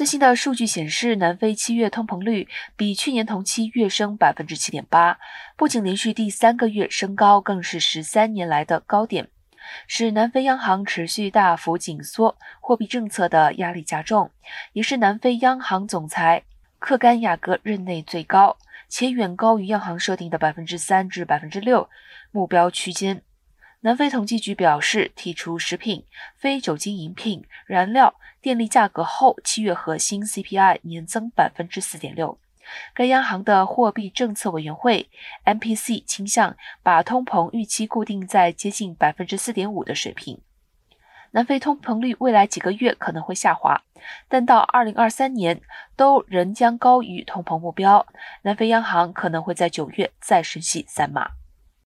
最新的数据显示，南非七月通膨率比去年同期跃升百分之七点八，不仅连续第三个月升高，更是十三年来的高点，使南非央行持续大幅紧缩货币政策的压力加重，也是南非央行总裁克甘亚格任内最高，且远高于央行设定的百分之三至百分之六目标区间。南非统计局表示，剔除食品、非酒精饮品、燃料、电力价格后，七月核心 CPI 年增百分之四点六。该央行的货币政策委员会 MPC 倾向把通膨预期固定在接近百分之四点五的水平。南非通膨率未来几个月可能会下滑，但到二零二三年都仍将高于通膨目标。南非央行可能会在九月再升息三码。